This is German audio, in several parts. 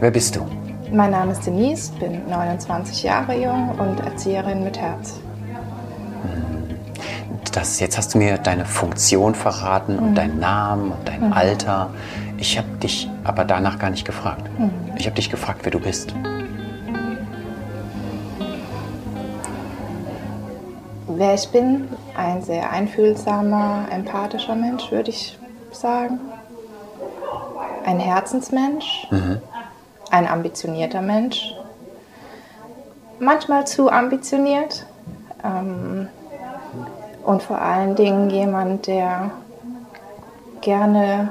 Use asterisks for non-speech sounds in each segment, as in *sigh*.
Wer bist du? Mein Name ist Denise, bin 29 Jahre jung und Erzieherin mit Herz. Das, jetzt hast du mir deine Funktion verraten und deinen Namen und dein Alter. Ich habe dich aber danach gar nicht gefragt. Ich habe dich gefragt, wer du bist. Wer ich bin, ein sehr einfühlsamer, empathischer Mensch, würde ich sagen. Ein Herzensmensch, ein ambitionierter Mensch, manchmal zu ambitioniert ähm, und vor allen Dingen jemand, der gerne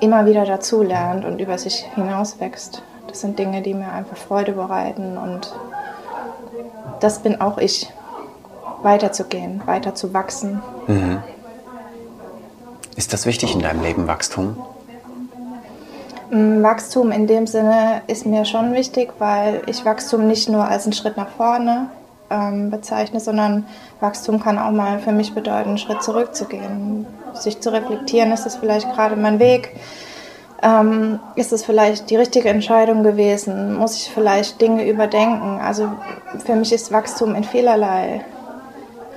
immer wieder dazulernt und über sich hinauswächst. Das sind Dinge, die mir einfach Freude bereiten und das bin auch ich weiterzugehen, weiter zu wachsen. Ist das wichtig in deinem Leben, Wachstum? Wachstum in dem Sinne ist mir schon wichtig, weil ich Wachstum nicht nur als einen Schritt nach vorne ähm, bezeichne, sondern Wachstum kann auch mal für mich bedeuten, einen Schritt zurückzugehen, sich zu reflektieren, ist das vielleicht gerade mein Weg? Ähm, ist es vielleicht die richtige Entscheidung gewesen? Muss ich vielleicht Dinge überdenken? Also für mich ist Wachstum in vielerlei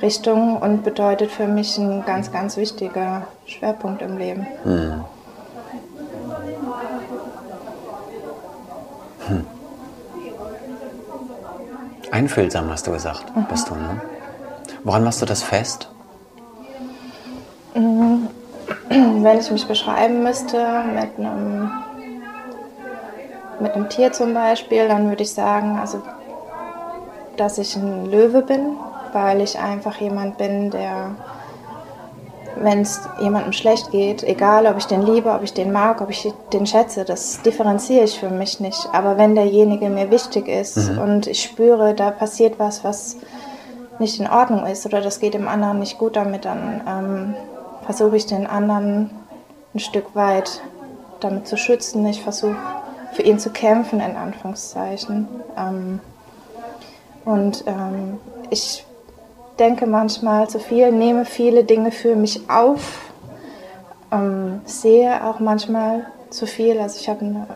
Richtungen und bedeutet für mich ein ganz, ganz wichtiger Schwerpunkt im Leben. Einfühlsam hast du gesagt, bist du, ne? Woran machst du das fest? *clears throat* Wenn ich mich beschreiben müsste mit einem, mit einem Tier zum Beispiel, dann würde ich sagen, also, dass ich ein Löwe bin, weil ich einfach jemand bin, der, wenn es jemandem schlecht geht, egal ob ich den liebe, ob ich den mag, ob ich den schätze, das differenziere ich für mich nicht. Aber wenn derjenige mir wichtig ist und ich spüre, da passiert was, was nicht in Ordnung ist oder das geht dem anderen nicht gut damit, dann ähm, versuche ich den anderen ein Stück weit damit zu schützen. Ich versuche für ihn zu kämpfen, in Anführungszeichen. Ähm, und ähm, ich denke manchmal zu viel, nehme viele Dinge für mich auf, ähm, sehe auch manchmal zu viel. Also ich habe eine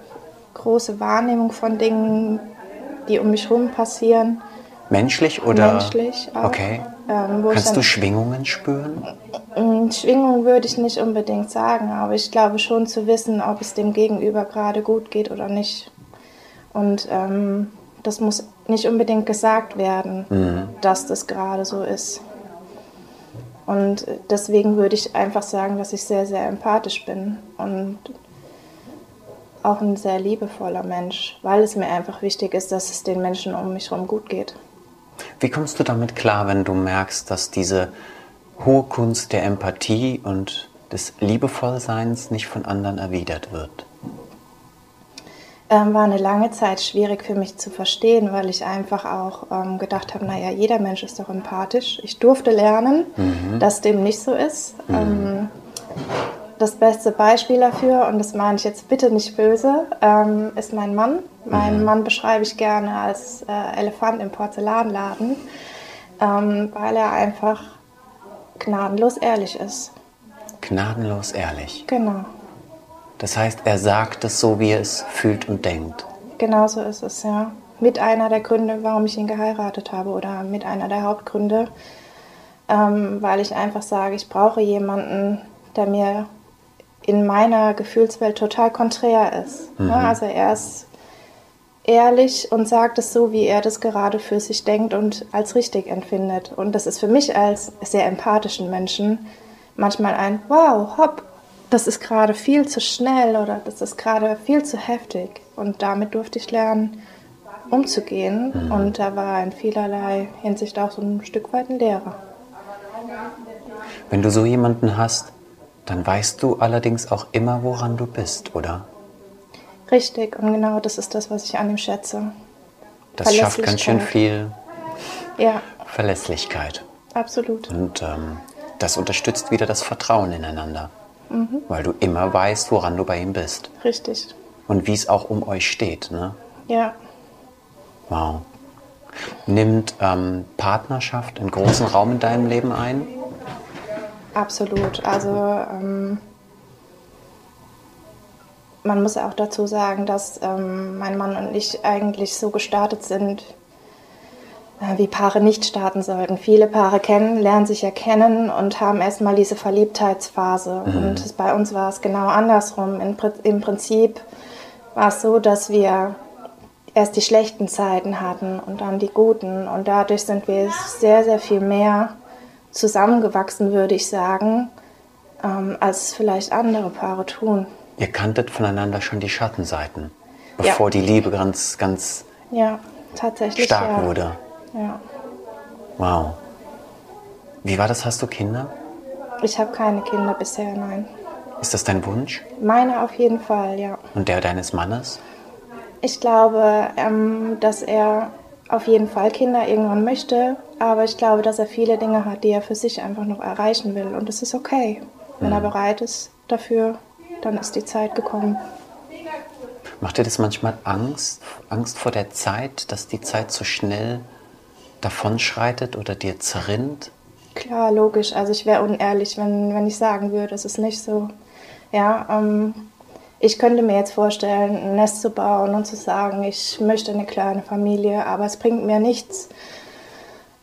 große Wahrnehmung von Dingen, die um mich herum passieren. Menschlich oder? Menschlich auch. Okay. Ähm, Kannst dann- du Schwingungen spüren? Mm, Schwingung würde ich nicht unbedingt sagen, aber ich glaube schon zu wissen, ob es dem Gegenüber gerade gut geht oder nicht. Und ähm, das muss nicht unbedingt gesagt werden, dass das gerade so ist. Und deswegen würde ich einfach sagen, dass ich sehr, sehr empathisch bin und auch ein sehr liebevoller Mensch, weil es mir einfach wichtig ist, dass es den Menschen um mich herum gut geht. Wie kommst du damit klar, wenn du merkst, dass diese hohe Kunst der Empathie und des Liebevollseins nicht von anderen erwidert wird? Ähm, war eine lange Zeit schwierig für mich zu verstehen, weil ich einfach auch ähm, gedacht habe, naja, jeder Mensch ist doch empathisch. Ich durfte lernen, dass dem nicht so ist. Ähm, das beste Beispiel dafür, und das meine ich jetzt bitte nicht böse, ähm, ist mein Mann. Meinen Mann beschreibe ich gerne als äh, Elefant im Porzellanladen, ähm, weil er einfach gnadenlos ehrlich ist. Gnadenlos ehrlich. Genau, Das heißt, er sagt es so, wie er es fühlt und denkt. genau so ist es, ja. Mit einer der Gründe, warum ich ihn geheiratet habe oder mit einer der Hauptgründe, ähm, weil ich einfach sage, ich brauche jemanden, der mir in meiner Gefühlswelt total konträr ist. Ja, also er ist ehrlich und sagt es so, wie er das gerade für sich denkt und als richtig empfindet. Und das ist für mich als sehr empathischen Menschen manchmal ein Wow, hopp, das ist gerade viel zu schnell oder das ist gerade viel zu heftig. Und damit durfte ich lernen, umzugehen. Und da war in vielerlei Hinsicht auch so ein Stück weit ein Lehrer. Wenn du so jemanden hast, dann weißt du allerdings auch immer, woran du bist, oder? Richtig, und genau das ist das, was ich an ihm schätze. Das schafft ganz schön viel Ja, Verlässlichkeit. absolut. Und ähm, das unterstützt wieder das Vertrauen ineinander. Mhm. Weil du immer weißt, woran du bei ihm bist. Richtig. Und wie es auch um euch steht. Ne? Ja, Wow. Nimmt ähm, Partnerschaft einen großen Raum in deinem Leben ein? absolut. Also ähm, man muss auch dazu sagen, dass ähm, mein Mann und ich eigentlich so gestartet sind, wie Paare nicht starten sollten. Viele Paare kennen, lernen sich ja kennen und haben erstmal diese Verliebtheitsphase. Mhm. Und bei uns war es genau andersrum. In, Im Prinzip war es so, dass wir erst die schlechten Zeiten hatten und dann die guten. Und dadurch sind wir sehr, sehr viel mehr zusammengewachsen, würde ich sagen, ähm, als vielleicht andere Paare tun. Ihr kanntet voneinander schon die Schattenseiten, bevor ja. die Liebe ganz, ganz ja, tatsächlich, stark ja. wurde. Ja. Wow. Wie war das? Hast du Kinder? Ich habe keine Kinder bisher, nein. Ist das dein Wunsch? Meine auf jeden Fall, ja. Und der deines Mannes? Ich glaube, ähm, dass er auf jeden Fall Kinder irgendwann möchte, aber ich glaube, dass er viele Dinge hat, die er für sich einfach noch erreichen will. Und es ist okay. Wenn mhm. er bereit ist dafür, dann ist die Zeit gekommen. Macht dir das manchmal Angst? Angst vor der Zeit, dass die Zeit so schnell davonschreitet oder dir zerrinnt? Klar, logisch. Also ich wäre unehrlich, wenn, wenn ich sagen würde, es ist nicht so. Ja, ähm, ich könnte mir jetzt vorstellen, ein Nest zu bauen und zu sagen, ich möchte eine kleine Familie, aber es bringt mir nichts,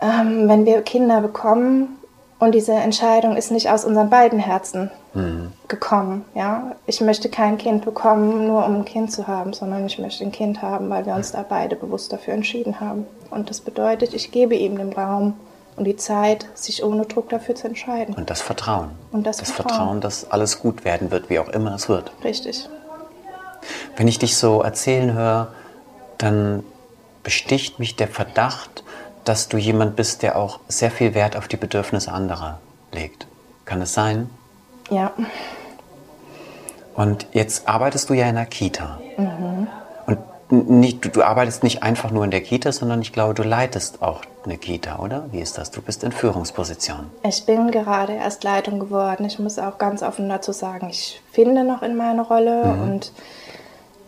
ähm, wenn wir Kinder bekommen und diese Entscheidung ist nicht aus unseren beiden Herzen mhm. gekommen. Ja? Ich möchte kein Kind bekommen, nur um ein Kind zu haben, sondern ich möchte ein Kind haben, weil wir uns da beide bewusst dafür entschieden haben. Und das bedeutet, ich gebe ihm den Raum und die Zeit, sich ohne Druck dafür zu entscheiden. Und das Vertrauen. Und das, das Vertrauen. Vertrauen, dass alles gut werden wird, wie auch immer es wird. Richtig. Wenn ich dich so erzählen höre, dann besticht mich der Verdacht, dass du jemand bist, der auch sehr viel Wert auf die Bedürfnisse anderer legt. Kann es sein? Ja. Und jetzt arbeitest du ja in einer Kita. Mhm. Nicht, du, du, arbeitest nicht einfach nur in der Kita, sondern ich glaube, du leitest auch eine Kita, oder? Wie ist das? Du bist in Führungsposition. Ich bin gerade erst Leitung geworden. Ich muss auch ganz offen dazu sagen, ich finde noch in meiner Rolle mhm. und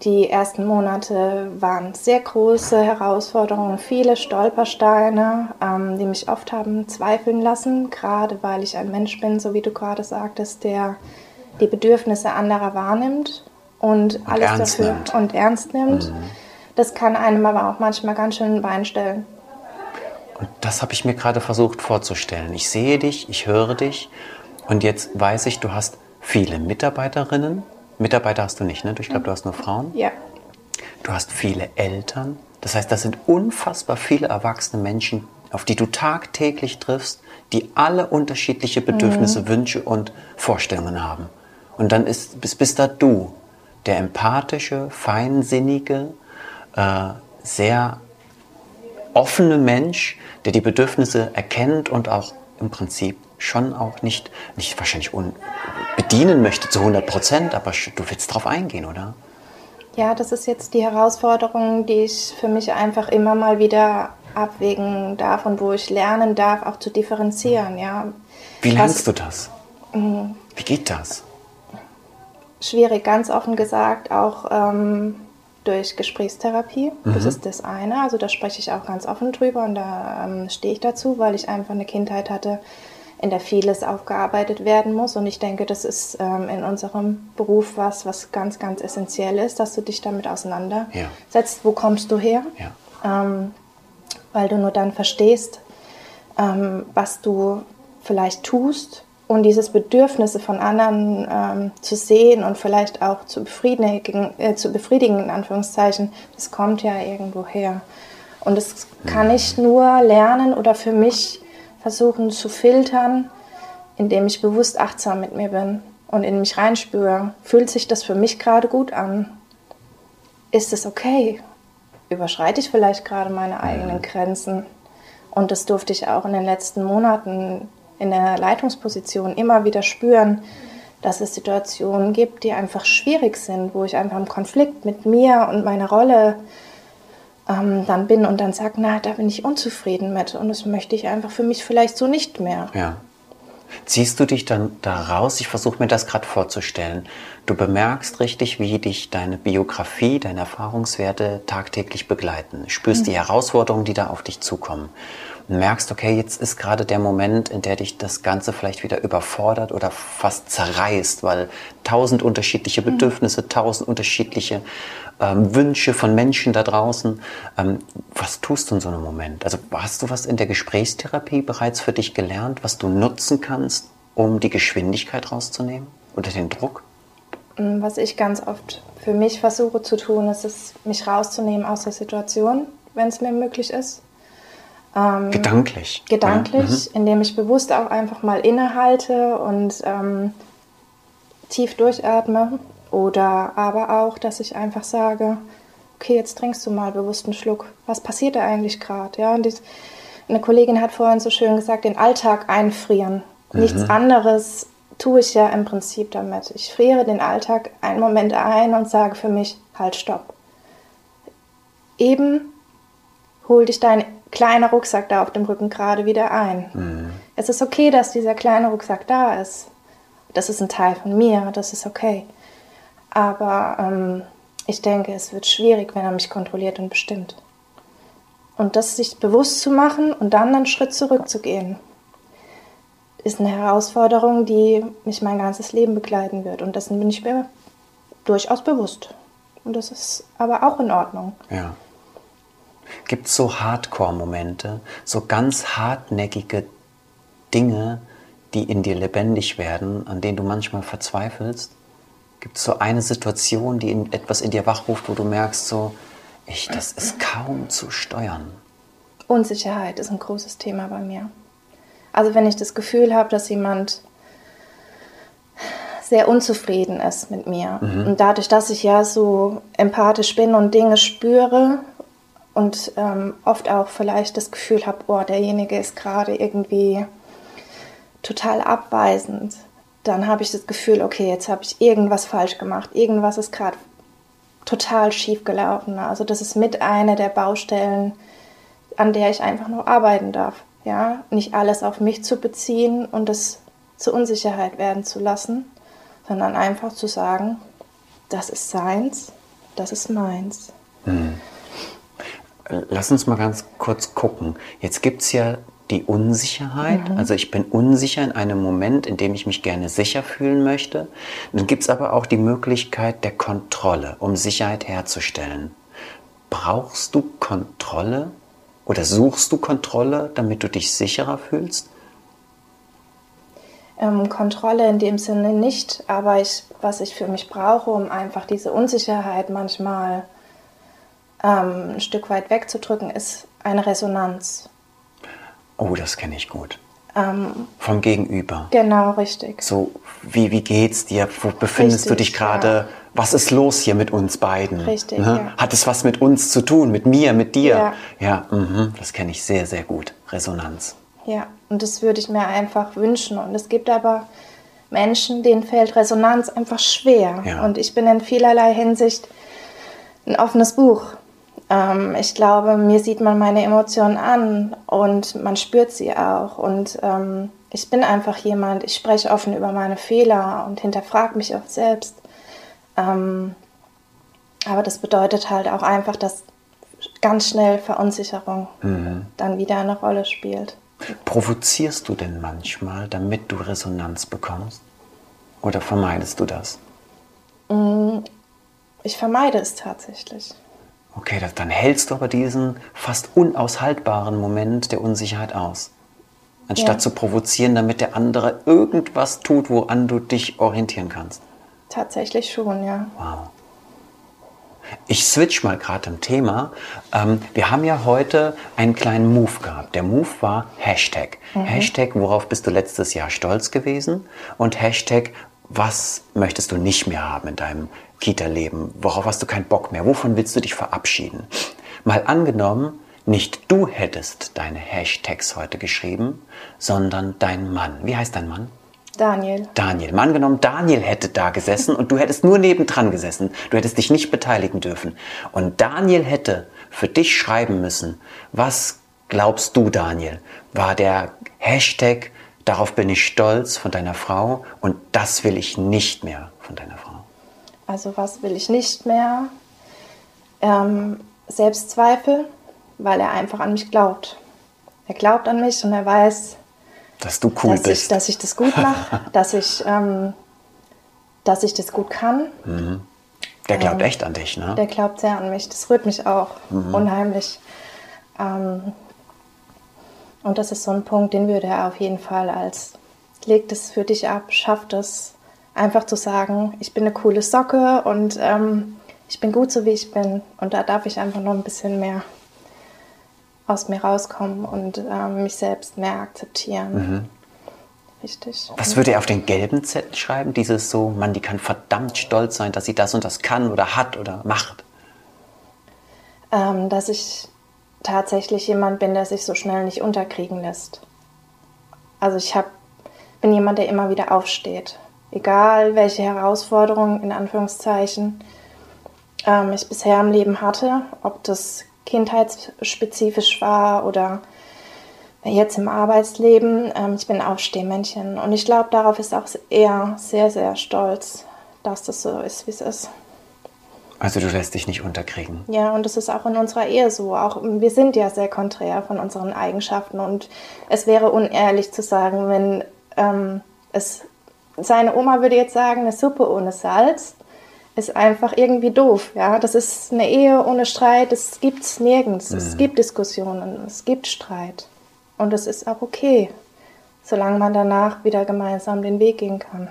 die ersten Monate waren sehr große Herausforderungen, viele Stolpersteine, ähm, die mich oft haben zweifeln lassen, gerade weil ich ein Mensch bin, so wie du gerade sagtest, der die Bedürfnisse anderer wahrnimmt und, und alles dafür nimmt. und ernst nimmt. Mhm. Das kann einem aber auch manchmal ganz schön ein Bein stellen. Und das habe ich mir gerade versucht vorzustellen. Ich sehe dich, ich höre dich und jetzt weiß ich, du hast viele Mitarbeiterinnen. Mitarbeiter hast du nicht, ne? Ich glaube, du hast nur Frauen. Ja. Du hast viele Eltern. Das heißt, das sind unfassbar viele erwachsene Menschen, auf die du tagtäglich triffst, die alle unterschiedliche Bedürfnisse, mhm. Wünsche und Vorstellungen haben. Und dann ist, bist, bist da du, der empathische, feinsinnige, äh, sehr offene Mensch, der die Bedürfnisse erkennt und auch im Prinzip schon auch nicht, nicht wahrscheinlich bedienen möchte zu 100 Prozent, aber du willst darauf eingehen, oder? Ja, das ist jetzt die Herausforderung, die ich für mich einfach immer mal wieder abwägen darf und wo ich lernen darf, auch zu differenzieren. Ja. Wie lernst Was, du das? Mhm. Wie geht das? schwierig, ganz offen gesagt, auch ähm, durch Gesprächstherapie. Mhm. Das ist das eine. Also da spreche ich auch ganz offen drüber und da ähm, stehe ich dazu, weil ich einfach eine Kindheit hatte, in der vieles aufgearbeitet werden muss. Und ich denke, das ist ähm, in unserem Beruf was, was ganz, ganz essentiell ist, dass du dich damit auseinandersetzt. Ja. Wo kommst du her? Ja. Ähm, weil du nur dann verstehst, ähm, was du vielleicht tust und dieses Bedürfnisse von anderen ähm, zu sehen und vielleicht auch zu befriedigen, äh, zu befriedigen, in Anführungszeichen, das kommt ja irgendwo her. Und das kann ich nur lernen oder für mich versuchen zu filtern, indem ich bewusst achtsam mit mir bin und in mich reinspüre. Fühlt sich das für mich gerade gut an? Ist es okay? Überschreite ich vielleicht gerade meine eigenen Grenzen? Und das durfte ich auch in den letzten Monaten in der Leitungsposition immer wieder spüren, dass es Situationen gibt, die einfach schwierig sind, wo ich einfach im Konflikt mit mir und meiner Rolle ähm, dann bin und dann sage, na, da bin ich unzufrieden mit und das möchte ich einfach für mich vielleicht so nicht mehr. Ja. Ziehst du dich dann da raus? Ich versuche mir das gerade vorzustellen. Du bemerkst richtig, wie dich deine Biografie, deine Erfahrungswerte tagtäglich begleiten. Spürst mhm. die Herausforderungen, die da auf dich zukommen. Merkst, okay, jetzt ist gerade der Moment, in der dich das Ganze vielleicht wieder überfordert oder fast zerreißt, weil tausend unterschiedliche mhm. Bedürfnisse, tausend unterschiedliche ähm, Wünsche von Menschen da draußen. Ähm, was tust du in so einem Moment? Also hast du was in der Gesprächstherapie bereits für dich gelernt, was du nutzen kannst, um die Geschwindigkeit rauszunehmen oder den Druck? Mm, was ich ganz oft für mich versuche zu tun, ist es, mich rauszunehmen aus der Situation, wenn es mir möglich ist. Ähm, gedanklich. Gedanklich, ja. mhm. indem ich bewusst auch einfach mal innehalte und ähm, tief durchatme. Oder aber auch, dass ich einfach sage, okay, jetzt trinkst du mal bewusst einen Schluck. Was passiert da eigentlich gerade? Ja, eine Kollegin hat vorhin so schön gesagt, den Alltag einfrieren. Mhm. Nichts anderes tue ich ja im Prinzip damit. Ich friere den Alltag einen Moment ein und sage für mich, halt, stopp. Eben hol dich dein kleiner Rucksack da auf dem Rücken gerade wieder ein. Mhm. Es ist okay, dass dieser kleine Rucksack da ist. Das ist ein Teil von mir, das ist okay. Aber ähm, ich denke, es wird schwierig, wenn er mich kontrolliert und bestimmt. Und das sich bewusst zu machen und dann einen Schritt zurückzugehen, ist eine Herausforderung, die mich mein ganzes Leben begleiten wird. Und dessen bin ich mir durchaus bewusst. Und das ist aber auch in Ordnung. Ja. Gibt es so Hardcore-Momente, so ganz hartnäckige Dinge, die in dir lebendig werden, an denen du manchmal verzweifelst? Gibt es so eine Situation, die in, etwas in dir wachruft, wo du merkst, so, ich, das ist kaum zu steuern? Unsicherheit ist ein großes Thema bei mir. Also wenn ich das Gefühl habe, dass jemand sehr unzufrieden ist mit mir. Mhm. Und dadurch, dass ich ja so empathisch bin und Dinge spüre und ähm, oft auch vielleicht das Gefühl habe, oh, derjenige ist gerade irgendwie total abweisend, dann habe ich das Gefühl, okay, jetzt habe ich irgendwas falsch gemacht, irgendwas ist gerade total schief gelaufen. Also das ist mit einer der Baustellen, an der ich einfach noch arbeiten darf. Ja, nicht alles auf mich zu beziehen und es zur Unsicherheit werden zu lassen, sondern einfach zu sagen, das ist seins, das ist meins. Hm. Lass uns mal ganz kurz gucken. Jetzt gibt es ja die Unsicherheit. Mhm. Also ich bin unsicher in einem Moment, in dem ich mich gerne sicher fühlen möchte. Dann gibt es aber auch die Möglichkeit der Kontrolle, um Sicherheit herzustellen. Brauchst du Kontrolle oder suchst du Kontrolle, damit du dich sicherer fühlst? Ähm, Kontrolle in dem Sinne nicht, aber ich, was ich für mich brauche, um einfach diese Unsicherheit manchmal ähm, ein Stück weit wegzudrücken, ist eine Resonanz. Oh, das kenne ich gut. Ähm, Vom Gegenüber. Genau, richtig. So, wie, wie geht's dir? Wo befindest richtig, du dich gerade? Ja. Was ist los hier mit uns beiden? Richtig. Ne? Ja. Hat es was mit uns zu tun, mit mir, mit dir? Ja, ja mh, das kenne ich sehr, sehr gut. Resonanz. Ja, und das würde ich mir einfach wünschen. Und es gibt aber Menschen, denen fällt Resonanz einfach schwer. Ja. Und ich bin in vielerlei Hinsicht ein offenes Buch. Ähm, ich glaube, mir sieht man meine Emotionen an und man spürt sie auch. Und ähm, ich bin einfach jemand, ich spreche offen über meine Fehler und hinterfrage mich auch selbst. Ähm, aber das bedeutet halt auch einfach, dass ganz schnell Verunsicherung mhm. dann wieder eine Rolle spielt. Provozierst du denn manchmal, damit du Resonanz bekommst? Oder vermeidest du das? Mm, ich vermeide es tatsächlich. Okay, dann hältst du aber diesen fast unaushaltbaren Moment der Unsicherheit aus. Anstatt ja. zu provozieren, damit der andere irgendwas tut, woran du dich orientieren kannst. Tatsächlich schon, ja. Wow. Ich switch mal gerade im Thema. Ähm, wir haben ja heute einen kleinen Move gehabt. Der Move war Hashtag. Mhm. Hashtag, worauf bist du letztes Jahr stolz gewesen? Und Hashtag, was möchtest du nicht mehr haben in deinem Kita-Leben? Worauf hast du keinen Bock mehr? Wovon willst du dich verabschieden? Mal angenommen, nicht du hättest deine Hashtags heute geschrieben, sondern dein Mann. Wie heißt dein Mann? Daniel. Daniel. Mal angenommen, Daniel hätte da gesessen und du hättest nur nebendran gesessen. Du hättest dich nicht beteiligen dürfen. Und Daniel hätte für dich schreiben müssen, was glaubst du, Daniel, war der Hashtag, darauf bin ich stolz von deiner Frau und das will ich nicht mehr von deiner Frau. Also was will ich nicht mehr? Ähm, Selbstzweifel, weil er einfach an mich glaubt. Er glaubt an mich und er weiß, dass du cool dass bist. Ich, dass ich das gut mache, *laughs* dass, ich, ähm, dass ich das gut kann. Mhm. Der glaubt ähm, echt an dich, ne? Der glaubt sehr an mich. Das rührt mich auch mhm. unheimlich. Ähm, und das ist so ein Punkt, den würde er auf jeden Fall als legt es für dich ab, schafft es einfach zu sagen, ich bin eine coole Socke und ähm, ich bin gut so wie ich bin. Und da darf ich einfach noch ein bisschen mehr aus mir rauskommen und ähm, mich selbst mehr akzeptieren. Mhm. Richtig. Was würde er auf den gelben Zettel schreiben? Dieses so, man, die kann verdammt stolz sein, dass sie das und das kann oder hat oder macht. Ähm, dass ich tatsächlich jemand bin, der sich so schnell nicht unterkriegen lässt. Also ich hab, bin jemand, der immer wieder aufsteht. Egal welche Herausforderungen in Anführungszeichen ähm, ich bisher im Leben hatte, ob das kindheitsspezifisch war oder jetzt im Arbeitsleben. Ähm, ich bin Aufstehmännchen und ich glaube, darauf ist auch er sehr, sehr stolz, dass das so ist, wie es ist. Also du lässt dich nicht unterkriegen. Ja, und das ist auch in unserer Ehe so. Auch wir sind ja sehr konträr von unseren Eigenschaften und es wäre unehrlich zu sagen, wenn ähm, es seine Oma würde jetzt sagen, eine Suppe ohne Salz ist einfach irgendwie doof. Ja, das ist eine Ehe ohne Streit. Das gibt es nirgends. Mhm. Es gibt Diskussionen, es gibt Streit und es ist auch okay, solange man danach wieder gemeinsam den Weg gehen kann.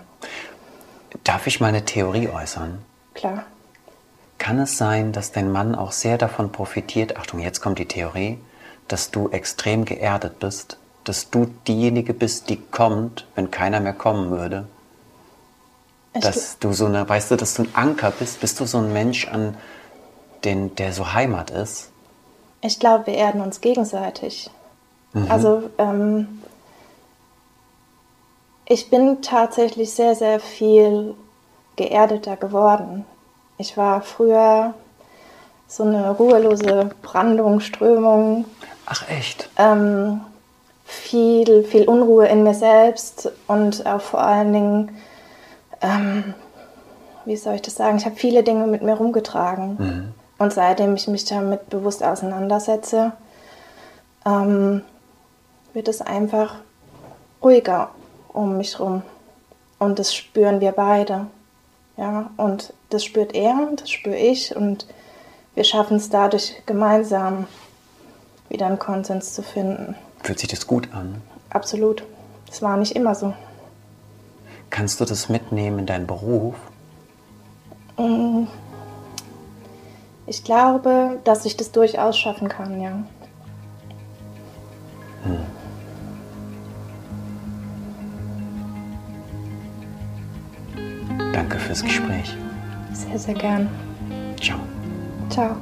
Darf ich mal eine Theorie äußern? Klar. Kann es sein, dass dein Mann auch sehr davon profitiert, Achtung, jetzt kommt die Theorie, dass du extrem geerdet bist, dass du diejenige bist, die kommt, wenn keiner mehr kommen würde? Ich dass du so eine, weißt du, dass du ein Anker bist, bist du so ein Mensch, an den, der so Heimat ist? Ich glaube, wir erden uns gegenseitig. Mhm. Also ähm, ich bin tatsächlich sehr, sehr viel geerdeter geworden. Ich war früher so eine ruhelose Brandung, Strömung. Ach echt? Ähm, viel, viel Unruhe in mir selbst und auch vor allen Dingen, ähm, wie soll ich das sagen, ich habe viele Dinge mit mir rumgetragen. Mhm. Und seitdem ich mich damit bewusst auseinandersetze, ähm, wird es einfach ruhiger um mich herum. Und das spüren wir beide. Ja, und das spürt er, das spüre ich und wir schaffen es dadurch gemeinsam wieder einen Konsens zu finden. Fühlt sich das gut an? Absolut. Es war nicht immer so. Kannst du das mitnehmen in deinen Beruf? Mm. Ich glaube, dass ich das durchaus schaffen kann, ja. Fürs Gespräch. Sehr, sehr gern. Ciao. Ciao.